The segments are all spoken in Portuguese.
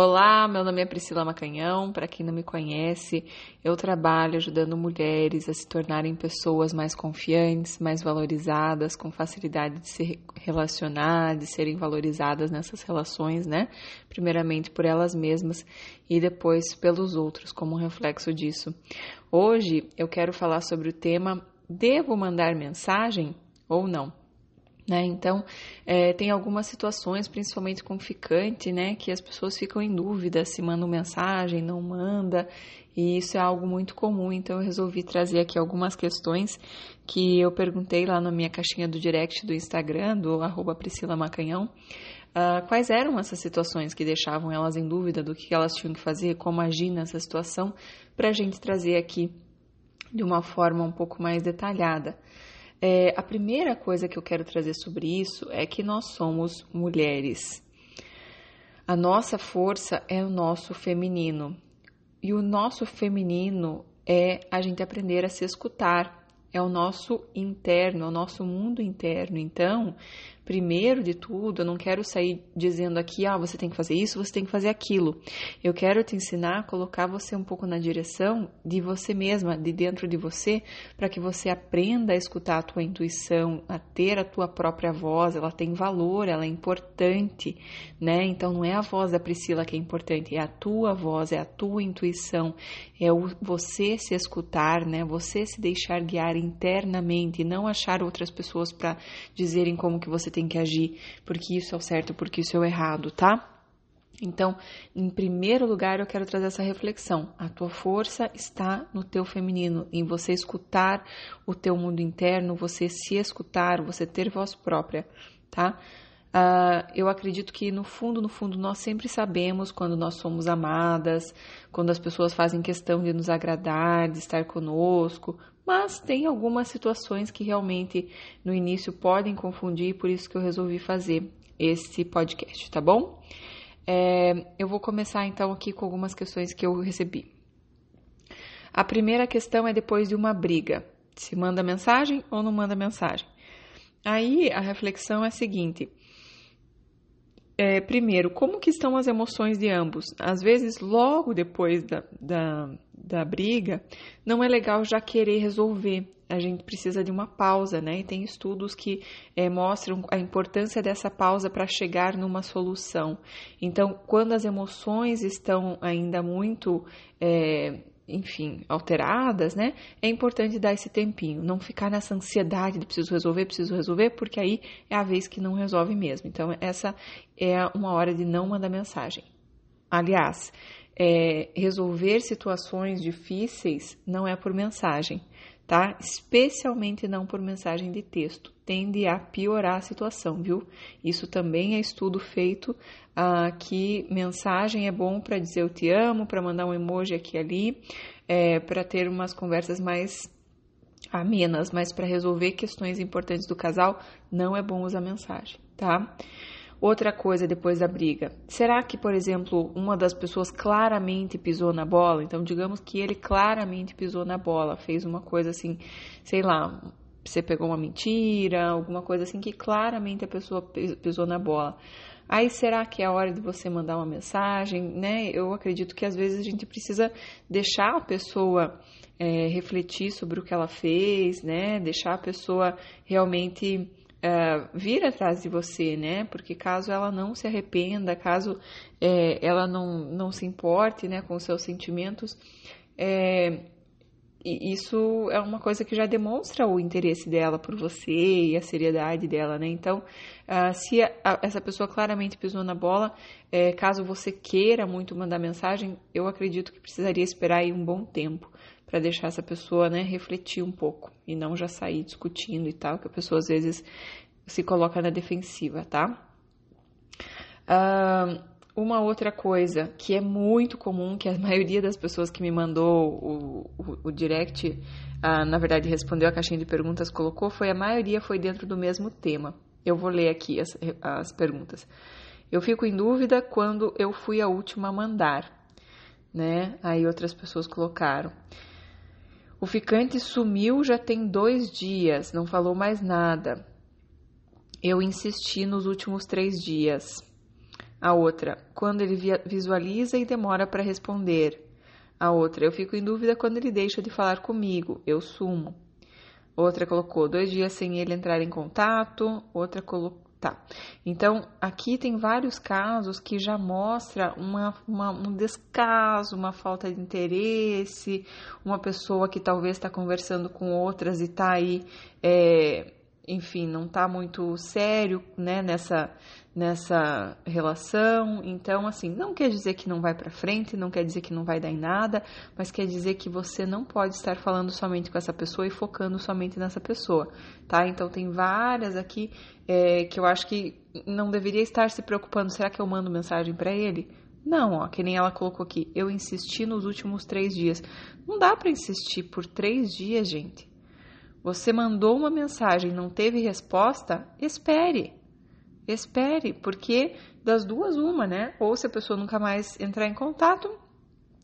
Olá, meu nome é Priscila Macanhão. Para quem não me conhece, eu trabalho ajudando mulheres a se tornarem pessoas mais confiantes, mais valorizadas, com facilidade de se relacionar, de serem valorizadas nessas relações, né? Primeiramente por elas mesmas e depois pelos outros, como um reflexo disso. Hoje eu quero falar sobre o tema: devo mandar mensagem ou não? Né? Então, é, tem algumas situações, principalmente com ficante, né, que as pessoas ficam em dúvida se mandam mensagem, não manda, e isso é algo muito comum. Então, eu resolvi trazer aqui algumas questões que eu perguntei lá na minha caixinha do direct do Instagram, do arroba Priscila Macanhão, uh, quais eram essas situações que deixavam elas em dúvida do que elas tinham que fazer, como agir nessa situação, para a gente trazer aqui de uma forma um pouco mais detalhada. É, a primeira coisa que eu quero trazer sobre isso é que nós somos mulheres. A nossa força é o nosso feminino. E o nosso feminino é a gente aprender a se escutar, é o nosso interno, é o nosso mundo interno. Então, primeiro de tudo, eu não quero sair dizendo aqui, ah, você tem que fazer isso, você tem que fazer aquilo. Eu quero te ensinar a colocar você um pouco na direção de você mesma, de dentro de você, para que você aprenda a escutar a tua intuição, a ter a tua própria voz, ela tem valor, ela é importante, né? Então não é a voz da Priscila que é importante, é a tua voz, é a tua intuição, é o você se escutar, né? Você se deixar guiar internamente, não achar outras pessoas para dizerem como que você tem que agir, porque isso é o certo, porque isso é o errado, tá? Então, em primeiro lugar, eu quero trazer essa reflexão. A tua força está no teu feminino, em você escutar o teu mundo interno, você se escutar, você ter voz própria, tá? Uh, eu acredito que no fundo, no fundo, nós sempre sabemos quando nós somos amadas, quando as pessoas fazem questão de nos agradar, de estar conosco, mas tem algumas situações que realmente no início podem confundir, por isso que eu resolvi fazer esse podcast, tá bom? É, eu vou começar então aqui com algumas questões que eu recebi. A primeira questão é depois de uma briga: se manda mensagem ou não manda mensagem. Aí a reflexão é a seguinte: é, primeiro, como que estão as emoções de ambos? Às vezes, logo depois da, da, da briga, não é legal já querer resolver. A gente precisa de uma pausa, né? E tem estudos que é, mostram a importância dessa pausa para chegar numa solução. Então, quando as emoções estão ainda muito é, enfim, alteradas, né? É importante dar esse tempinho, não ficar nessa ansiedade de preciso resolver, preciso resolver, porque aí é a vez que não resolve mesmo. Então, essa é uma hora de não mandar mensagem. Aliás, é, resolver situações difíceis não é por mensagem, tá? Especialmente não por mensagem de texto. Tende a piorar a situação, viu? Isso também é estudo feito ah, que mensagem é bom para dizer eu te amo, para mandar um emoji aqui e ali, é, para ter umas conversas mais amenas, mas para resolver questões importantes do casal, não é bom usar mensagem, tá? Outra coisa depois da briga. Será que, por exemplo, uma das pessoas claramente pisou na bola? Então, digamos que ele claramente pisou na bola, fez uma coisa assim, sei lá, você pegou uma mentira, alguma coisa assim que claramente a pessoa pisou na bola. Aí será que é a hora de você mandar uma mensagem, né? Eu acredito que às vezes a gente precisa deixar a pessoa é, refletir sobre o que ela fez, né? Deixar a pessoa realmente uh, vir atrás de você, né? Porque caso ela não se arrependa, caso é, ela não, não se importe né, com seus sentimentos, é, isso é uma coisa que já demonstra o interesse dela por você e a seriedade dela, né? Então, uh, se a, a, essa pessoa claramente pisou na bola, é, caso você queira muito mandar mensagem, eu acredito que precisaria esperar aí um bom tempo para deixar essa pessoa né, refletir um pouco e não já sair discutindo e tal, que a pessoa às vezes se coloca na defensiva, tá? Uh, uma outra coisa que é muito comum, que a maioria das pessoas que me mandou o, o, o direct, uh, na verdade respondeu a caixinha de perguntas, colocou, foi a maioria foi dentro do mesmo tema. Eu vou ler aqui as, as perguntas. Eu fico em dúvida quando eu fui a última a mandar, né? Aí outras pessoas colocaram. O ficante sumiu já tem dois dias, não falou mais nada. Eu insisti nos últimos três dias. A outra, quando ele visualiza e demora para responder. A outra, eu fico em dúvida quando ele deixa de falar comigo, eu sumo. Outra colocou dois dias sem ele entrar em contato. Outra colocou. Tá. Então, aqui tem vários casos que já mostra uma, uma, um descaso, uma falta de interesse, uma pessoa que talvez está conversando com outras e está aí é, enfim, não está muito sério, né, nessa, nessa relação. Então, assim, não quer dizer que não vai para frente, não quer dizer que não vai dar em nada, mas quer dizer que você não pode estar falando somente com essa pessoa e focando somente nessa pessoa, tá? Então, tem várias aqui é, que eu acho que não deveria estar se preocupando. Será que eu mando mensagem para ele? Não, ó, que nem ela colocou aqui. Eu insisti nos últimos três dias. Não dá para insistir por três dias, gente. Você mandou uma mensagem, não teve resposta? Espere. Espere, porque das duas uma, né? Ou se a pessoa nunca mais entrar em contato,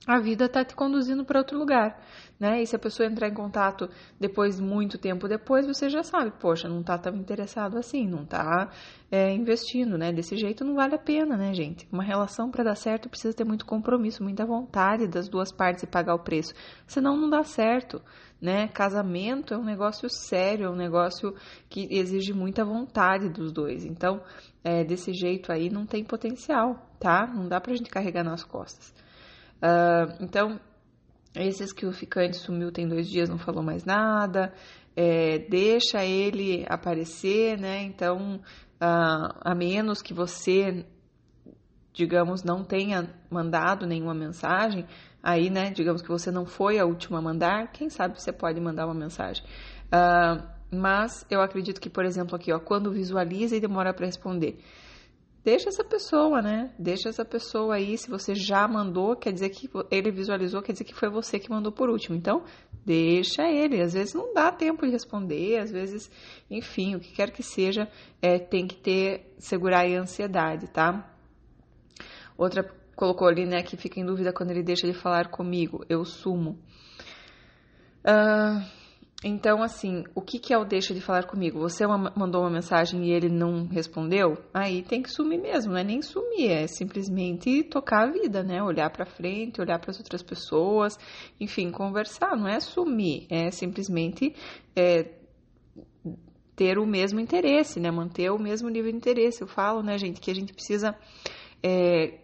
a vida está te conduzindo para outro lugar, né? E se a pessoa entrar em contato depois, muito tempo depois, você já sabe, poxa, não está tão interessado assim, não está é, investindo, né? Desse jeito não vale a pena, né, gente? Uma relação para dar certo precisa ter muito compromisso, muita vontade das duas partes e pagar o preço, senão não dá certo, né? Casamento é um negócio sério, é um negócio que exige muita vontade dos dois, então, é, desse jeito aí não tem potencial, tá? Não dá pra gente carregar nas costas. Uh, então, esses que o ficante sumiu tem dois dias, não falou mais nada, é, deixa ele aparecer, né? Então, uh, a menos que você, digamos, não tenha mandado nenhuma mensagem, aí, né, digamos que você não foi a última a mandar, quem sabe você pode mandar uma mensagem. Uh, mas eu acredito que, por exemplo, aqui, ó, quando visualiza e demora para responder deixa essa pessoa, né? Deixa essa pessoa aí. Se você já mandou, quer dizer que ele visualizou, quer dizer que foi você que mandou por último. Então, deixa ele. Às vezes não dá tempo de responder, às vezes, enfim, o que quer que seja, é, tem que ter, segurar a ansiedade, tá? Outra colocou ali, né, que fica em dúvida quando ele deixa de falar comigo. Eu sumo. Uh, então, assim, o que, que é o deixa de falar comigo? Você mandou uma mensagem e ele não respondeu? Aí tem que sumir mesmo, não é nem sumir, é simplesmente tocar a vida, né? Olhar para frente, olhar para as outras pessoas, enfim, conversar. Não é sumir, é simplesmente é, ter o mesmo interesse, né? Manter o mesmo nível de interesse. Eu falo, né, gente, que a gente precisa é,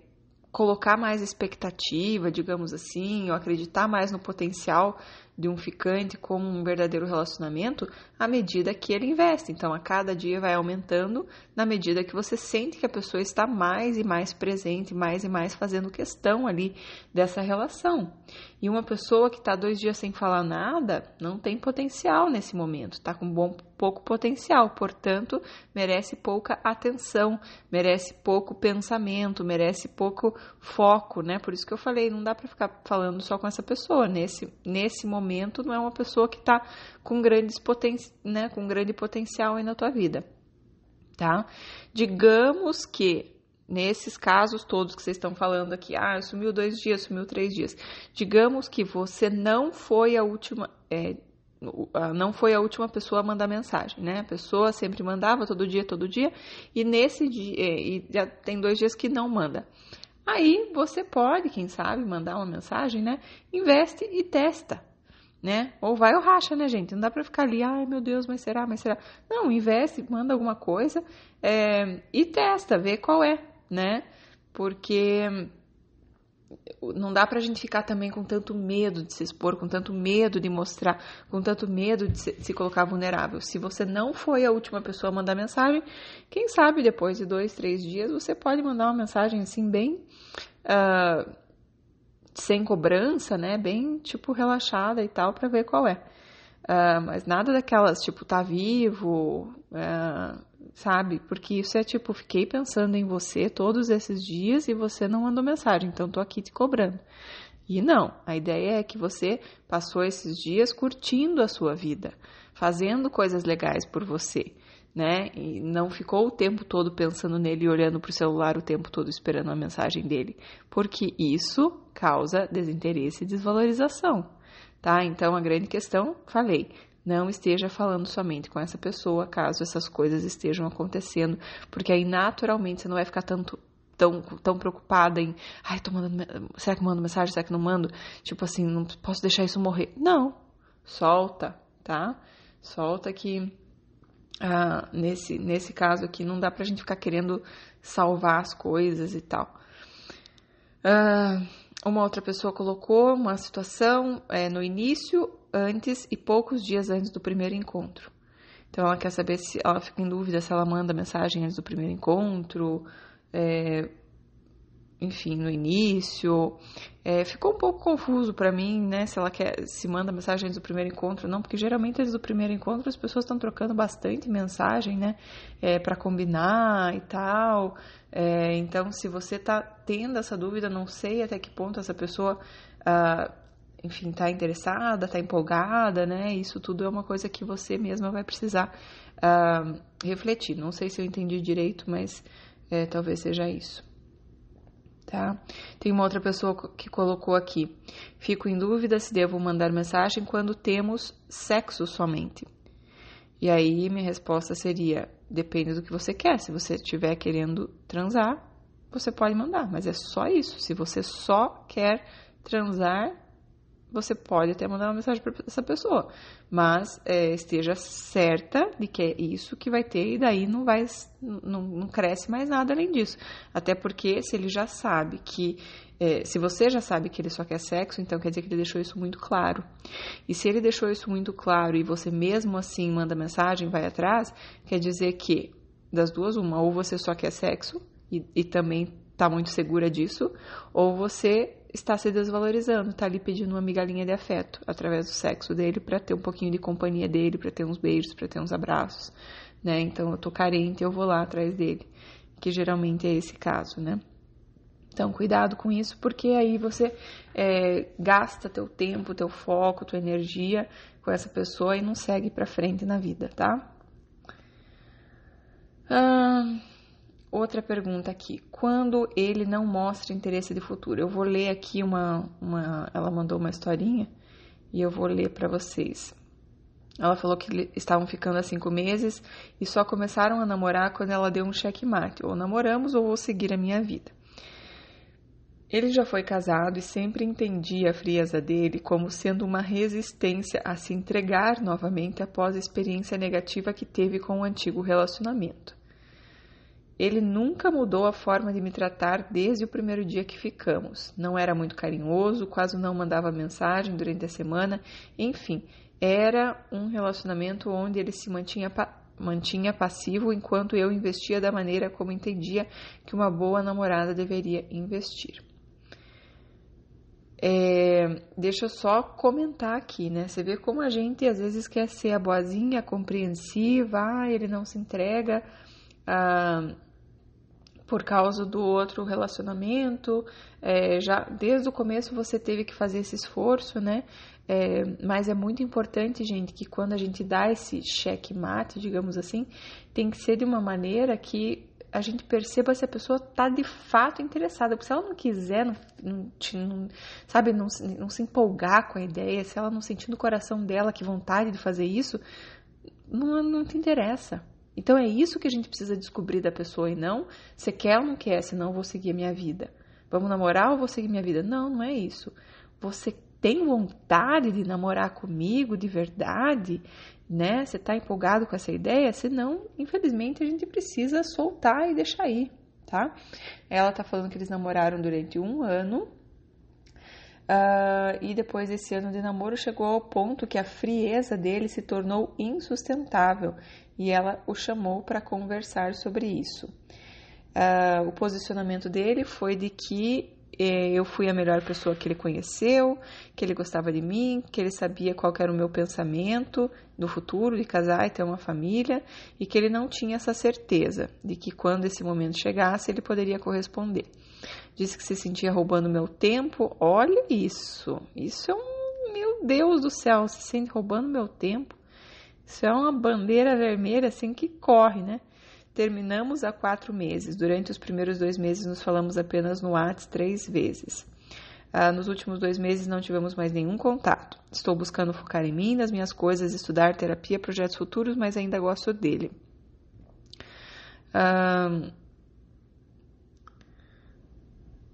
colocar mais expectativa, digamos assim, ou acreditar mais no potencial de um ficante como um verdadeiro relacionamento à medida que ele investe. Então, a cada dia vai aumentando na medida que você sente que a pessoa está mais e mais presente, mais e mais fazendo questão ali dessa relação. E uma pessoa que está dois dias sem falar nada não tem potencial nesse momento, está com bom, pouco potencial, portanto, merece pouca atenção, merece pouco pensamento, merece pouco foco, né? Por isso que eu falei, não dá para ficar falando só com essa pessoa nesse, nesse momento momento não é uma pessoa que está com grandes poten né, com grande potencial aí na tua vida, tá? Digamos que nesses casos todos que vocês estão falando aqui, ah, sumiu dois dias, sumiu três dias, digamos que você não foi a última, é, não foi a última pessoa a mandar mensagem, né? A pessoa sempre mandava todo dia, todo dia, e nesse dia, e já tem dois dias que não manda. Aí você pode, quem sabe, mandar uma mensagem, né? Investe e testa né? Ou vai ou racha, né, gente? Não dá pra ficar ali, ai meu Deus, mas será, mas será? Não, investe, manda alguma coisa é, e testa, vê qual é, né? Porque não dá pra gente ficar também com tanto medo de se expor, com tanto medo de mostrar, com tanto medo de se, de se colocar vulnerável. Se você não foi a última pessoa a mandar mensagem, quem sabe depois de dois, três dias você pode mandar uma mensagem assim bem. Uh, sem cobrança, né? Bem, tipo, relaxada e tal, para ver qual é. Uh, mas nada daquelas, tipo, tá vivo, uh, sabe? Porque isso é tipo, fiquei pensando em você todos esses dias e você não mandou mensagem, então tô aqui te cobrando. E não, a ideia é que você passou esses dias curtindo a sua vida, fazendo coisas legais por você né? E não ficou o tempo todo pensando nele e olhando para o celular o tempo todo esperando a mensagem dele, porque isso causa desinteresse e desvalorização, tá? Então a grande questão, falei, não esteja falando somente com essa pessoa caso essas coisas estejam acontecendo, porque aí naturalmente você não vai ficar tanto tão, tão preocupada em, ai, tô mandando, será que mando mensagem, será que não mando? Tipo assim, não posso deixar isso morrer. Não, solta, tá? Solta que ah, nesse, nesse caso aqui não dá pra gente ficar querendo salvar as coisas e tal. Ah, uma outra pessoa colocou uma situação é, no início, antes e poucos dias antes do primeiro encontro. Então ela quer saber se ela fica em dúvida se ela manda mensagem antes do primeiro encontro, é, enfim, no início. É, ficou um pouco confuso para mim, né? Se ela quer, se manda mensagem antes do primeiro encontro, não, porque geralmente antes do primeiro encontro as pessoas estão trocando bastante mensagem, né? É, para combinar e tal. É, então, se você tá tendo essa dúvida, não sei até que ponto essa pessoa, ah, enfim, tá interessada, tá empolgada, né? Isso tudo é uma coisa que você mesma vai precisar ah, refletir. Não sei se eu entendi direito, mas é, talvez seja isso tá? Tem uma outra pessoa que colocou aqui: fico em dúvida se devo mandar mensagem quando temos sexo somente. E aí minha resposta seria: depende do que você quer. Se você estiver querendo transar, você pode mandar, mas é só isso. Se você só quer transar, você pode até mandar uma mensagem para essa pessoa, mas é, esteja certa de que é isso que vai ter e daí não vai, não, não cresce mais nada além disso. Até porque se ele já sabe que, é, se você já sabe que ele só quer sexo, então quer dizer que ele deixou isso muito claro. E se ele deixou isso muito claro e você mesmo assim manda mensagem, vai atrás, quer dizer que das duas uma, ou você só quer sexo e, e também está muito segura disso, ou você está se desvalorizando, está ali pedindo uma migalhinha de afeto através do sexo dele para ter um pouquinho de companhia dele, para ter uns beijos, para ter uns abraços, né? Então eu tô carente, eu vou lá atrás dele, que geralmente é esse caso, né? Então cuidado com isso, porque aí você é, gasta teu tempo, teu foco, tua energia com essa pessoa e não segue para frente na vida, tá? Ah, Outra pergunta aqui. Quando ele não mostra interesse de futuro? Eu vou ler aqui uma. uma ela mandou uma historinha e eu vou ler para vocês. Ela falou que estavam ficando há cinco meses e só começaram a namorar quando ela deu um checkmate. Ou namoramos ou vou seguir a minha vida. Ele já foi casado e sempre entendia a frieza dele como sendo uma resistência a se entregar novamente após a experiência negativa que teve com o antigo relacionamento. Ele nunca mudou a forma de me tratar desde o primeiro dia que ficamos. Não era muito carinhoso, quase não mandava mensagem durante a semana, enfim, era um relacionamento onde ele se mantinha, mantinha passivo enquanto eu investia da maneira como entendia que uma boa namorada deveria investir. É, deixa eu só comentar aqui, né? Você vê como a gente às vezes quer ser a boazinha, a compreensiva, ah, ele não se entrega. Ah, por causa do outro relacionamento, é, já desde o começo você teve que fazer esse esforço, né? É, mas é muito importante, gente, que quando a gente dá esse checkmate, digamos assim, tem que ser de uma maneira que a gente perceba se a pessoa está de fato interessada. Porque se ela não quiser, não, não, sabe, não, não se empolgar com a ideia, se ela não sentir no coração dela que vontade de fazer isso, não, não te interessa. Então é isso que a gente precisa descobrir da pessoa e não você quer ou não quer, senão vou seguir a minha vida. Vamos namorar ou vou seguir minha vida? Não, não é isso. Você tem vontade de namorar comigo de verdade, né? Você está empolgado com essa ideia? Senão, infelizmente, a gente precisa soltar e deixar ir, tá? Ela tá falando que eles namoraram durante um ano. Uh, e depois desse ano de namoro chegou ao ponto que a frieza dele se tornou insustentável e ela o chamou para conversar sobre isso. Uh, o posicionamento dele foi de que eh, eu fui a melhor pessoa que ele conheceu, que ele gostava de mim, que ele sabia qual era o meu pensamento do futuro, de casar e ter uma família, e que ele não tinha essa certeza de que quando esse momento chegasse ele poderia corresponder. Disse que se sentia roubando meu tempo. Olha isso, isso é um meu Deus do céu, se sente roubando meu tempo. Isso é uma bandeira vermelha assim que corre, né? Terminamos há quatro meses. Durante os primeiros dois meses nos falamos apenas no WhatsApp três vezes. Ah, nos últimos dois meses não tivemos mais nenhum contato. Estou buscando focar em mim, nas minhas coisas, estudar terapia, projetos futuros, mas ainda gosto dele.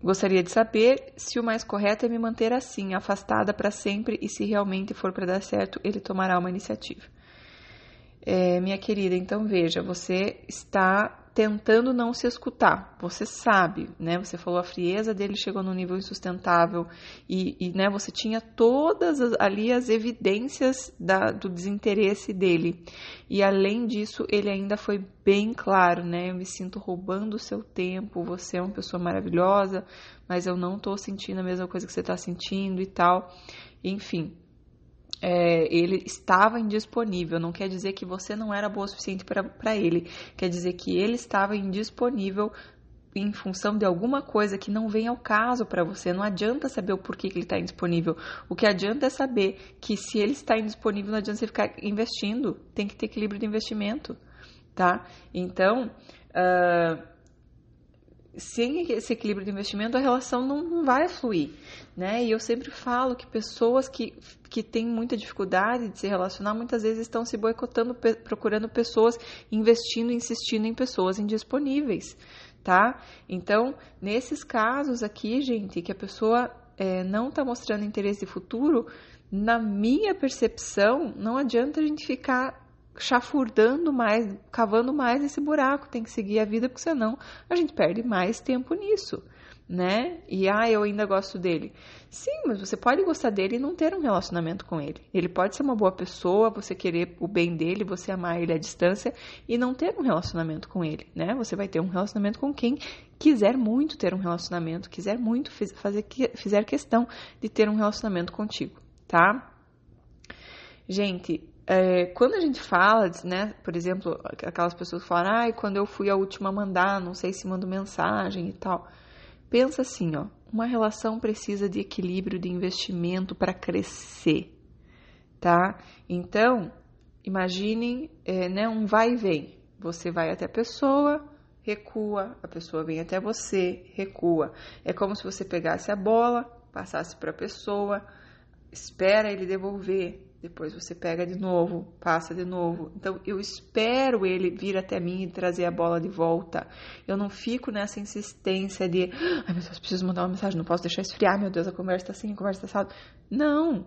Gostaria de saber se o mais correto é me manter assim, afastada para sempre, e se realmente for para dar certo, ele tomará uma iniciativa. É, minha querida, então veja, você está tentando não se escutar. Você sabe, né? Você falou a frieza dele chegou num nível insustentável e, e né, você tinha todas as, ali as evidências da, do desinteresse dele. E além disso, ele ainda foi bem claro, né? Eu me sinto roubando o seu tempo, você é uma pessoa maravilhosa, mas eu não estou sentindo a mesma coisa que você está sentindo e tal. Enfim, é, ele estava indisponível. Não quer dizer que você não era boa o suficiente para ele. Quer dizer que ele estava indisponível em função de alguma coisa que não vem ao caso para você. Não adianta saber o porquê que ele está indisponível. O que adianta é saber que se ele está indisponível, não adianta você ficar investindo. Tem que ter equilíbrio de investimento, tá? Então, uh, sem esse equilíbrio de investimento, a relação não, não, vai fluir, né? E eu sempre falo que pessoas que, que têm muita dificuldade de se relacionar, muitas vezes estão se boicotando, procurando pessoas, investindo, insistindo em pessoas indisponíveis, tá? Então, nesses casos aqui, gente, que a pessoa é, não está mostrando interesse de futuro, na minha percepção, não adianta a gente ficar chafurdando mais, cavando mais esse buraco, tem que seguir a vida, porque senão a gente perde mais tempo nisso, né? E ah, eu ainda gosto dele. Sim, mas você pode gostar dele e não ter um relacionamento com ele. Ele pode ser uma boa pessoa, você querer o bem dele, você amar ele à distância e não ter um relacionamento com ele, né? Você vai ter um relacionamento com quem quiser muito ter um relacionamento, quiser muito fazer fizer questão de ter um relacionamento contigo, tá? Gente, é, quando a gente fala, né, por exemplo, aquelas pessoas que falam, ah, quando eu fui a última a mandar, não sei se mando mensagem e tal. Pensa assim, ó, uma relação precisa de equilíbrio de investimento para crescer, tá? Então, imaginem, é, né, um vai e vem. Você vai até a pessoa, recua, a pessoa vem até você, recua. É como se você pegasse a bola, passasse para a pessoa, espera ele devolver, depois você pega de novo, passa de novo. Então eu espero ele vir até mim e trazer a bola de volta. Eu não fico nessa insistência de, ai meu Deus, preciso mandar uma mensagem, não posso deixar esfriar, meu Deus, a conversa tá assim, a conversa tá assim. Não,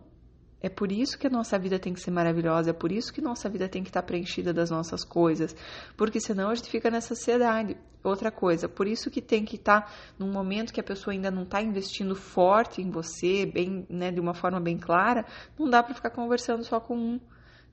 é por isso que a nossa vida tem que ser maravilhosa, é por isso que nossa vida tem que estar preenchida das nossas coisas, porque senão a gente fica nessa ansiedade. Outra coisa, por isso que tem que estar num momento que a pessoa ainda não está investindo forte em você, bem, né, de uma forma bem clara, não dá para ficar conversando só com um,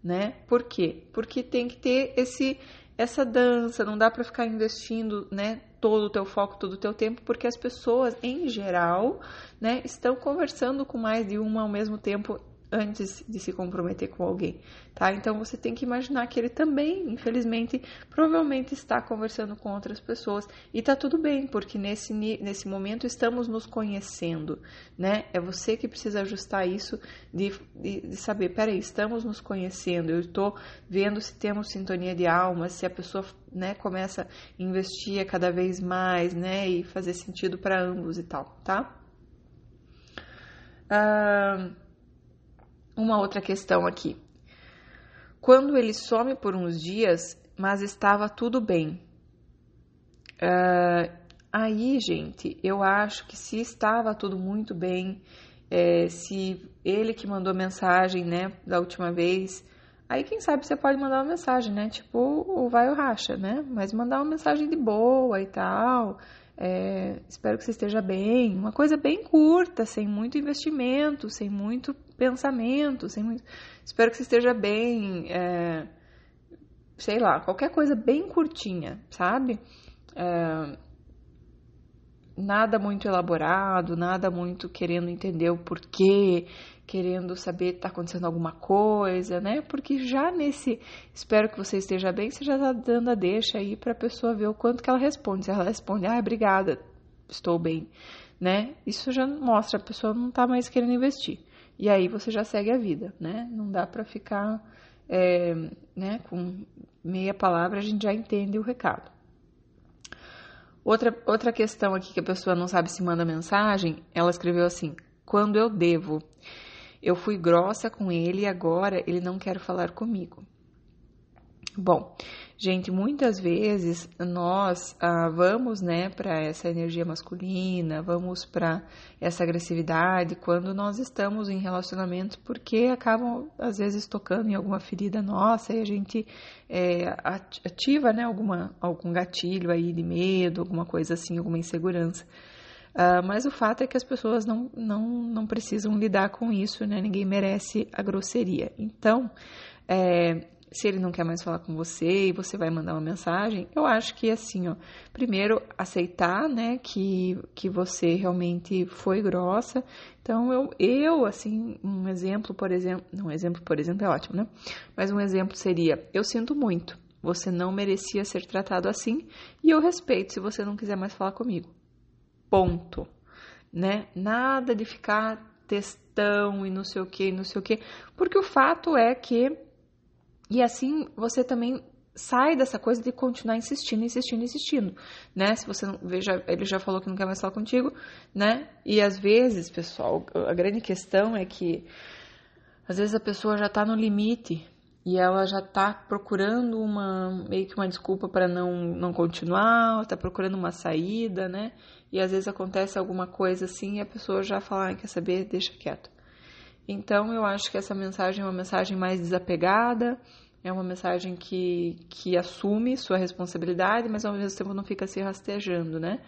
né? Por quê? Porque tem que ter esse essa dança, não dá para ficar investindo, né, todo o teu foco, todo o teu tempo, porque as pessoas em geral, né, estão conversando com mais de uma ao mesmo tempo antes de se comprometer com alguém, tá? Então você tem que imaginar que ele também, infelizmente, provavelmente está conversando com outras pessoas e tá tudo bem, porque nesse, nesse momento estamos nos conhecendo, né? É você que precisa ajustar isso de, de, de saber, peraí, estamos nos conhecendo, eu estou vendo se temos sintonia de alma, se a pessoa, né, começa a investir cada vez mais, né, e fazer sentido para ambos e tal, tá? Uh, uma outra questão aqui. Quando ele some por uns dias, mas estava tudo bem. Uh, aí, gente, eu acho que se estava tudo muito bem, é, se ele que mandou mensagem, né, da última vez, aí quem sabe você pode mandar uma mensagem, né, tipo o vai ou racha, né, mas mandar uma mensagem de boa e tal, é, espero que você esteja bem. Uma coisa bem curta, sem muito investimento, sem muito pensamento, sem muito. Espero que você esteja bem. É, sei lá, qualquer coisa bem curtinha, sabe? É, nada muito elaborado, nada muito querendo entender o porquê, querendo saber está acontecendo alguma coisa, né? Porque já nesse espero que você esteja bem, você já está dando a deixa aí para a pessoa ver o quanto que ela responde. Se ela responde, ah, obrigada, estou bem, né? Isso já mostra a pessoa não está mais querendo investir. E aí você já segue a vida, né? Não dá para ficar, é, né? Com meia palavra a gente já entende o recado. Outra, outra questão aqui que a pessoa não sabe se manda mensagem, ela escreveu assim: quando eu devo. Eu fui grossa com ele e agora ele não quer falar comigo. Bom, Gente, muitas vezes nós ah, vamos, né, para essa energia masculina, vamos para essa agressividade quando nós estamos em relacionamentos, porque acabam às vezes tocando em alguma ferida nossa e a gente é, ativa, né, alguma, algum gatilho aí de medo, alguma coisa assim, alguma insegurança. Uh, mas o fato é que as pessoas não, não, não precisam lidar com isso, né? Ninguém merece a grosseria. Então, é, se ele não quer mais falar com você e você vai mandar uma mensagem, eu acho que assim, ó, primeiro aceitar, né, que, que você realmente foi grossa. Então eu, eu assim, um exemplo, por exemplo, um exemplo, por exemplo, é ótimo, né? Mas um exemplo seria: eu sinto muito. Você não merecia ser tratado assim e eu respeito se você não quiser mais falar comigo. Ponto. Né? Nada de ficar testão e não sei o que, não sei o que, porque o fato é que e assim você também sai dessa coisa de continuar insistindo, insistindo, insistindo, né? Se você não veja, ele já falou que não quer mais falar contigo, né? E às vezes, pessoal, a grande questão é que às vezes a pessoa já tá no limite e ela já tá procurando uma meio que uma desculpa para não não continuar, está procurando uma saída, né? E às vezes acontece alguma coisa assim e a pessoa já fala, ah, quer saber, deixa quieto. Então eu acho que essa mensagem é uma mensagem mais desapegada, é uma mensagem que, que assume sua responsabilidade, mas ao mesmo tempo não fica se rastejando, né?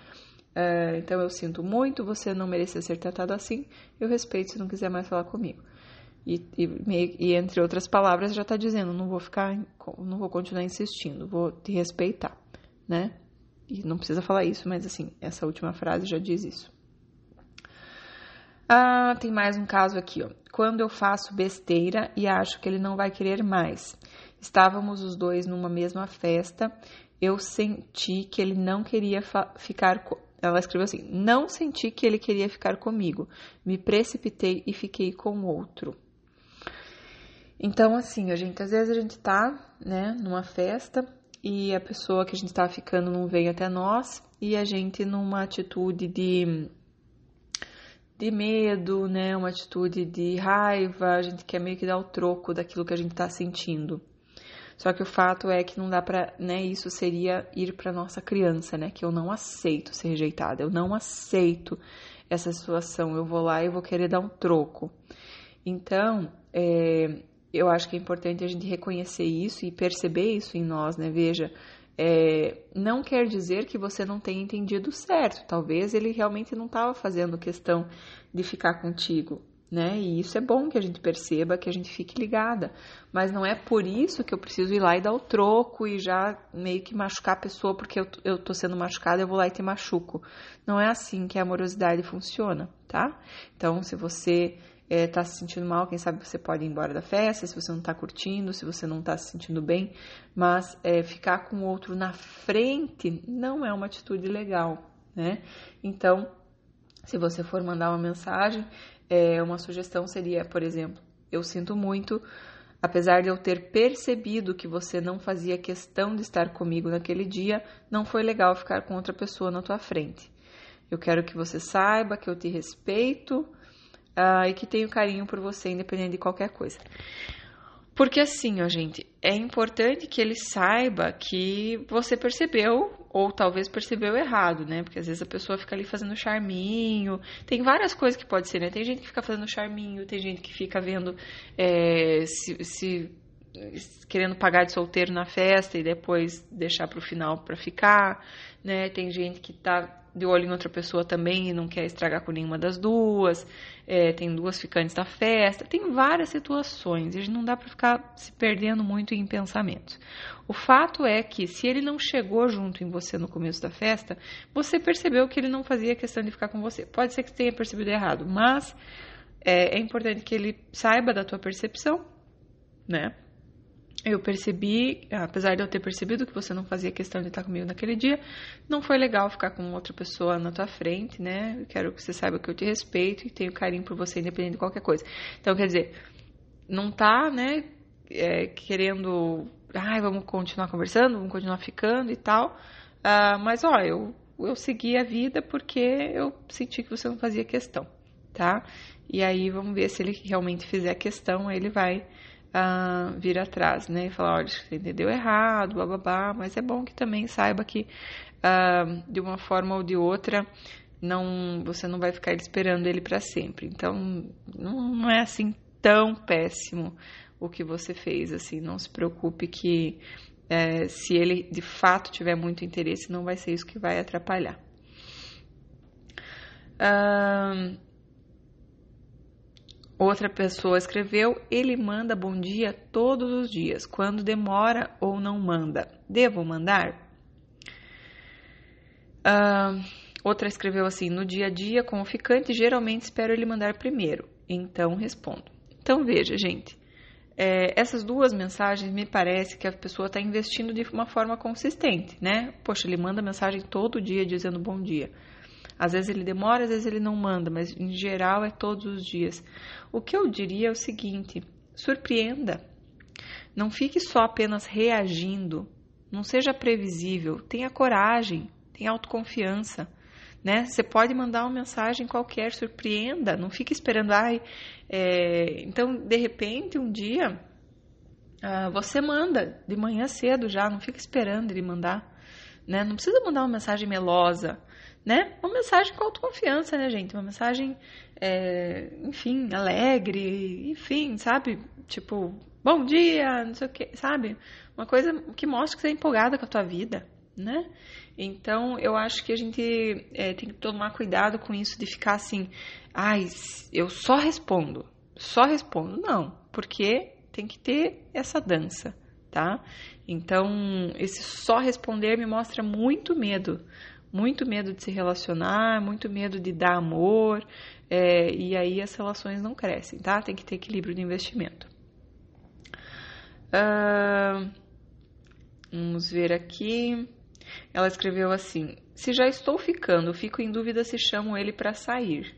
É, então eu sinto muito, você não merecia ser tratado assim, eu respeito se não quiser mais falar comigo. E, e, e entre outras palavras já está dizendo, não vou ficar, não vou continuar insistindo, vou te respeitar, né? E não precisa falar isso, mas assim, essa última frase já diz isso. Ah, tem mais um caso aqui, ó. Quando eu faço besteira e acho que ele não vai querer mais. Estávamos os dois numa mesma festa. Eu senti que ele não queria ficar. Ela escreveu assim: Não senti que ele queria ficar comigo. Me precipitei e fiquei com outro. Então, assim, a gente às vezes a gente tá, né, numa festa e a pessoa que a gente tá ficando não veio até nós e a gente numa atitude de de medo, né? Uma atitude de raiva, a gente quer meio que dar o troco daquilo que a gente está sentindo. Só que o fato é que não dá para, né? Isso seria ir para nossa criança, né? Que eu não aceito ser rejeitada, eu não aceito essa situação. Eu vou lá e vou querer dar um troco. Então, é, eu acho que é importante a gente reconhecer isso e perceber isso em nós, né? Veja, é, não quer dizer que você não tenha entendido certo. Talvez ele realmente não estava fazendo questão de ficar contigo, né? E isso é bom que a gente perceba, que a gente fique ligada. Mas não é por isso que eu preciso ir lá e dar o troco e já meio que machucar a pessoa porque eu, eu tô sendo machucada, eu vou lá e te machuco. Não é assim que a amorosidade funciona, tá? Então, se você é, se sentindo mal, quem sabe você pode ir embora da festa, se você não está curtindo, se você não está se sentindo bem, mas é, ficar com o outro na frente não é uma atitude legal, né? Então, se você for mandar uma mensagem, é, uma sugestão seria, por exemplo, eu sinto muito, apesar de eu ter percebido que você não fazia questão de estar comigo naquele dia, não foi legal ficar com outra pessoa na tua frente. Eu quero que você saiba que eu te respeito, uh, e que tenho carinho por você, independente de qualquer coisa. Porque assim, ó, gente, é importante que ele saiba que você percebeu, ou talvez percebeu errado, né? Porque às vezes a pessoa fica ali fazendo charminho. Tem várias coisas que pode ser, né? Tem gente que fica fazendo charminho, tem gente que fica vendo é, se, se querendo pagar de solteiro na festa e depois deixar para o final para ficar, né? Tem gente que tá de olho em outra pessoa também e não quer estragar com nenhuma das duas. É, tem duas ficantes da festa. Tem várias situações e não dá para ficar se perdendo muito em pensamentos. O fato é que se ele não chegou junto em você no começo da festa, você percebeu que ele não fazia questão de ficar com você. Pode ser que tenha percebido errado, mas é, é importante que ele saiba da tua percepção, né? Eu percebi, apesar de eu ter percebido que você não fazia questão de estar comigo naquele dia, não foi legal ficar com outra pessoa na tua frente, né? Eu quero que você saiba que eu te respeito e tenho carinho por você, independente de qualquer coisa. Então, quer dizer, não tá, né, é, querendo, ai, vamos continuar conversando, vamos continuar ficando e tal. Uh, mas, ó, eu, eu segui a vida porque eu senti que você não fazia questão, tá? E aí, vamos ver se ele realmente fizer questão, ele vai uh, vir atrás, né? E falar, olha, você entendeu errado, blá, mas é bom que também saiba que uh, de uma forma ou de outra não você não vai ficar esperando ele para sempre. Então não, não é assim tão péssimo o que você fez, assim, não se preocupe que é, se ele de fato tiver muito interesse, não vai ser isso que vai atrapalhar. Uh, Outra pessoa escreveu: Ele manda bom dia todos os dias, quando demora ou não manda. Devo mandar? Uh, outra escreveu assim: No dia a dia, com o ficante, geralmente espero ele mandar primeiro, então respondo. Então veja, gente, é, essas duas mensagens me parece que a pessoa está investindo de uma forma consistente, né? Poxa, ele manda mensagem todo dia dizendo bom dia. Às vezes ele demora, às vezes ele não manda, mas em geral é todos os dias. O que eu diria é o seguinte: surpreenda. Não fique só apenas reagindo. Não seja previsível. Tenha coragem, tenha autoconfiança. Né? Você pode mandar uma mensagem qualquer, surpreenda. Não fique esperando. Ai, é... Então, de repente, um dia, uh, você manda de manhã cedo já. Não fica esperando ele mandar. Né? Não precisa mandar uma mensagem melosa né? Uma mensagem com autoconfiança, né, gente? Uma mensagem, é, enfim, alegre, enfim, sabe? Tipo, bom dia, não sei o que, sabe? Uma coisa que mostra que você é empolgada com a tua vida, né? Então, eu acho que a gente é, tem que tomar cuidado com isso de ficar assim, ai, eu só respondo, só respondo. Não, porque tem que ter essa dança, tá? Então, esse só responder me mostra muito medo, muito medo de se relacionar, muito medo de dar amor, é, e aí as relações não crescem, tá? Tem que ter equilíbrio de investimento. Uh, vamos ver aqui. Ela escreveu assim: Se já estou ficando, fico em dúvida se chamo ele para sair.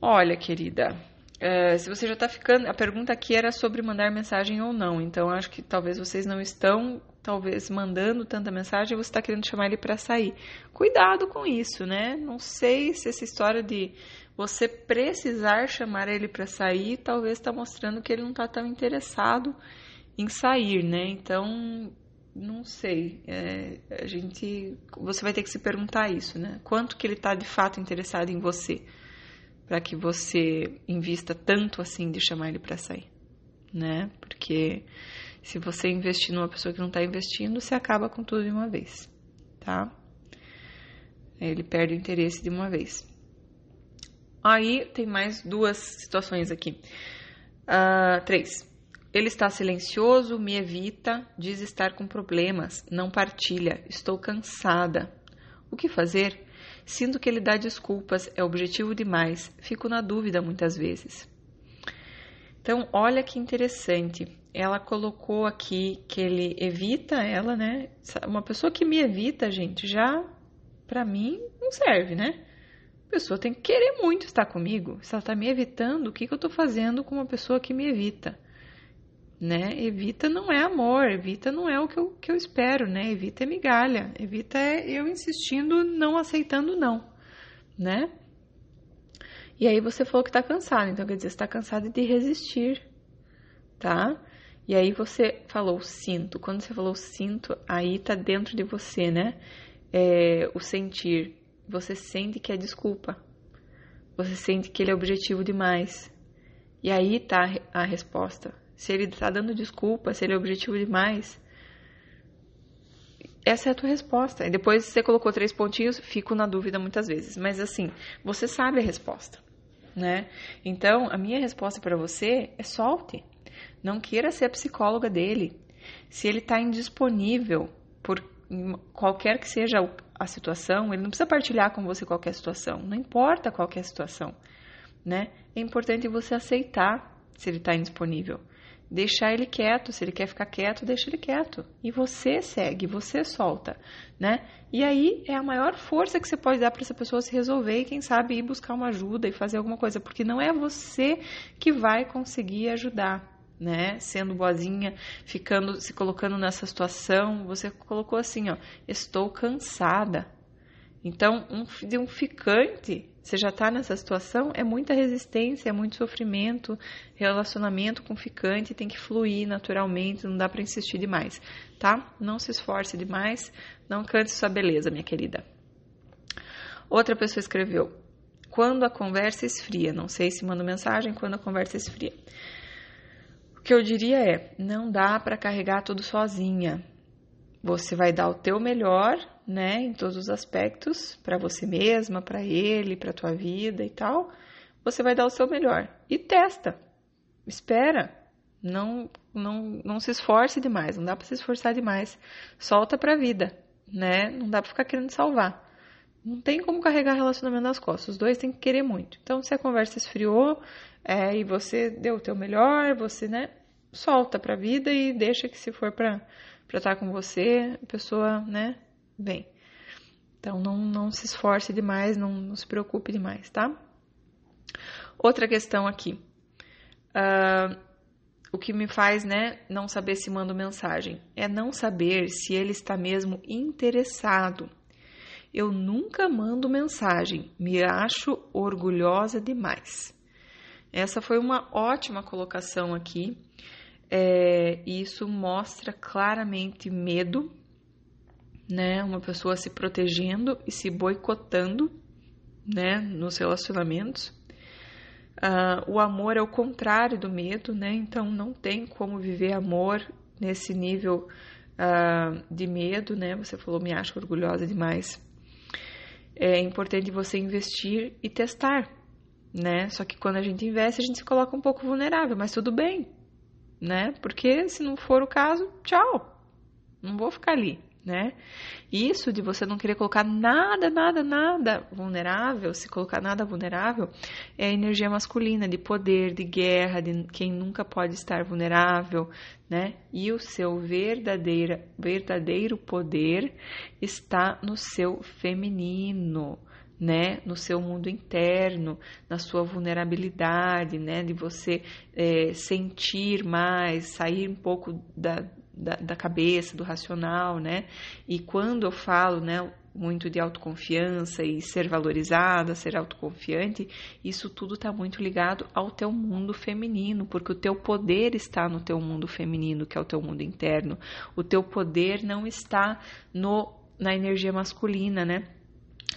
Olha, querida, é, se você já está ficando. A pergunta aqui era sobre mandar mensagem ou não, então acho que talvez vocês não estão talvez mandando tanta mensagem, você está querendo chamar ele para sair. Cuidado com isso, né? Não sei se essa história de você precisar chamar ele para sair, talvez está mostrando que ele não está tão interessado em sair, né? Então, não sei. É, a gente, você vai ter que se perguntar isso, né? Quanto que ele está de fato interessado em você, para que você invista tanto assim de chamar ele para sair, né? Porque se você investir numa pessoa que não está investindo, você acaba com tudo de uma vez, tá? Ele perde o interesse de uma vez. Aí tem mais duas situações aqui. Uh, três. Ele está silencioso, me evita, diz estar com problemas, não partilha, estou cansada. O que fazer? Sinto que ele dá desculpas, é objetivo demais, fico na dúvida muitas vezes. Então, olha que interessante ela colocou aqui que ele evita ela, né? Uma pessoa que me evita, gente, já para mim não serve, né? A pessoa tem que querer muito estar comigo. Se ela está me evitando, o que, que eu estou fazendo com uma pessoa que me evita? Né? Evita não é amor, evita não é o que eu, que eu espero, né? Evita é migalha, evita é eu insistindo, não aceitando não, né? E aí você falou que está cansado, então quer dizer, você está cansado de resistir, tá? E aí você falou sinto. Quando você falou sinto, aí tá dentro de você, né? É, o sentir. Você sente que é desculpa. Você sente que ele é objetivo demais. E aí tá a resposta. Se ele tá dando desculpa, se ele é objetivo demais, essa é a tua resposta. E depois você colocou três pontinhos, fico na dúvida muitas vezes. Mas assim, você sabe a resposta, né? Então, a minha resposta para você é solte. Não queira ser a psicóloga dele. Se ele está indisponível por qualquer que seja a situação, ele não precisa partilhar com você qualquer situação. Não importa qualquer situação, né? É importante você aceitar se ele está indisponível. Deixar ele quieto, se ele quer ficar quieto, deixa ele quieto. E você segue, você solta, né? E aí é a maior força que você pode dar para essa pessoa se resolver e quem sabe ir buscar uma ajuda e fazer alguma coisa, porque não é você que vai conseguir ajudar né? Sendo boazinha, ficando, se colocando nessa situação, você colocou assim, ó, estou cansada. Então, um, de um ficante, Você já está nessa situação, é muita resistência, é muito sofrimento, relacionamento com ficante tem que fluir naturalmente, não dá para insistir demais, tá? Não se esforce demais, não cante sua beleza, minha querida. Outra pessoa escreveu: quando a conversa esfria, não sei se manda mensagem quando a conversa esfria. O que eu diria é: não dá para carregar tudo sozinha. Você vai dar o teu melhor, né, em todos os aspectos, para você mesma, para ele, para tua vida e tal. Você vai dar o seu melhor e testa. Espera. Não não não se esforce demais, não dá para se esforçar demais. Solta para a vida, né? Não dá para ficar querendo salvar. Não tem como carregar relacionamento nas costas. Os dois têm que querer muito. Então, se a conversa esfriou é, e você deu o teu melhor, você, né, solta para a vida e deixa que se for para para estar com você, a pessoa, né, vem. Então não, não se esforce demais, não, não se preocupe demais, tá? Outra questão aqui. Uh, o que me faz, né, não saber se mando mensagem é não saber se ele está mesmo interessado. Eu nunca mando mensagem, me acho orgulhosa demais. Essa foi uma ótima colocação aqui. É, isso mostra claramente medo, né? Uma pessoa se protegendo e se boicotando, né? Nos relacionamentos. Uh, o amor é o contrário do medo, né? Então não tem como viver amor nesse nível uh, de medo, né? Você falou, me acho orgulhosa demais. É importante você investir e testar, né? Só que quando a gente investe, a gente se coloca um pouco vulnerável, mas tudo bem, né? Porque se não for o caso, tchau. Não vou ficar ali, né? Isso de você não querer colocar nada, nada, nada vulnerável, se colocar nada vulnerável, é a energia masculina de poder, de guerra, de quem nunca pode estar vulnerável, né? E o seu verdadeiro, verdadeiro poder está no seu feminino né, no seu mundo interno, na sua vulnerabilidade, né, de você é, sentir mais, sair um pouco da, da, da, cabeça, do racional, né, e quando eu falo, né, muito de autoconfiança e ser valorizada, ser autoconfiante, isso tudo está muito ligado ao teu mundo feminino, porque o teu poder está no teu mundo feminino, que é o teu mundo interno. O teu poder não está no na energia masculina, né?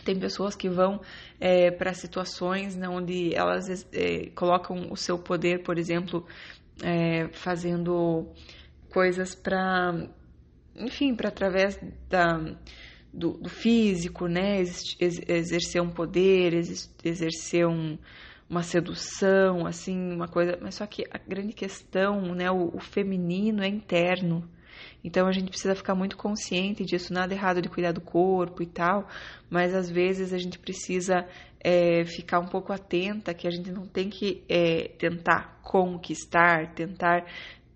Tem pessoas que vão é, para situações né, onde elas é, colocam o seu poder, por exemplo, é, fazendo coisas para, enfim, para através da, do, do, físico, né, exercer um poder, exercer um, uma sedução, assim, uma coisa. Mas só que a grande questão, né, o, o feminino é interno. Então a gente precisa ficar muito consciente disso, nada errado de cuidar do corpo e tal, mas às vezes a gente precisa é, ficar um pouco atenta que a gente não tem que é, tentar conquistar, tentar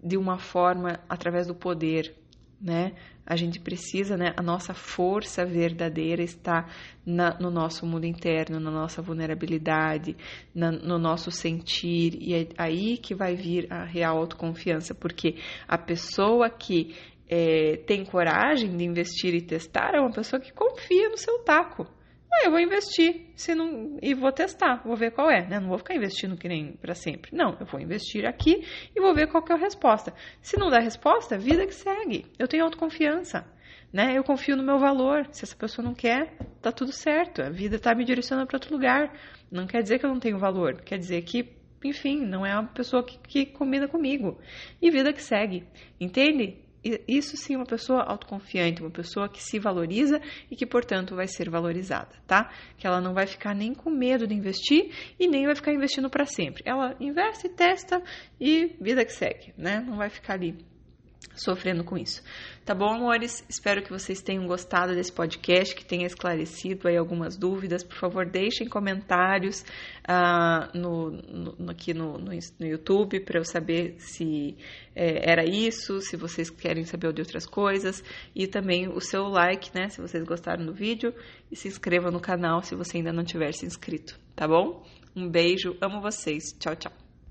de uma forma através do poder, né? A gente precisa, né? A nossa força verdadeira está na, no nosso mundo interno, na nossa vulnerabilidade, na, no nosso sentir, e é aí que vai vir a real autoconfiança, porque a pessoa que é, tem coragem de investir e testar é uma pessoa que confia no seu taco. Ah, eu vou investir se não, e vou testar, vou ver qual é. Né? Não vou ficar investindo que nem para sempre. Não, eu vou investir aqui e vou ver qual é a resposta. Se não der resposta, vida que segue. Eu tenho autoconfiança. Né? Eu confio no meu valor. Se essa pessoa não quer, tá tudo certo. A vida está me direcionando para outro lugar. Não quer dizer que eu não tenho valor. Quer dizer que, enfim, não é uma pessoa que, que combina comigo. E vida que segue. Entende? Isso sim uma pessoa autoconfiante, uma pessoa que se valoriza e que, portanto, vai ser valorizada, tá? Que ela não vai ficar nem com medo de investir e nem vai ficar investindo para sempre. Ela investe, testa e vida que segue, né? Não vai ficar ali sofrendo com isso. Tá bom, amores? Espero que vocês tenham gostado desse podcast, que tenha esclarecido aí algumas dúvidas. Por favor, deixem comentários uh, no, no, aqui no, no, no YouTube para eu saber se é, era isso, se vocês querem saber de outras coisas. E também o seu like, né? Se vocês gostaram do vídeo. E se inscreva no canal se você ainda não tiver se inscrito, tá bom? Um beijo, amo vocês. Tchau, tchau.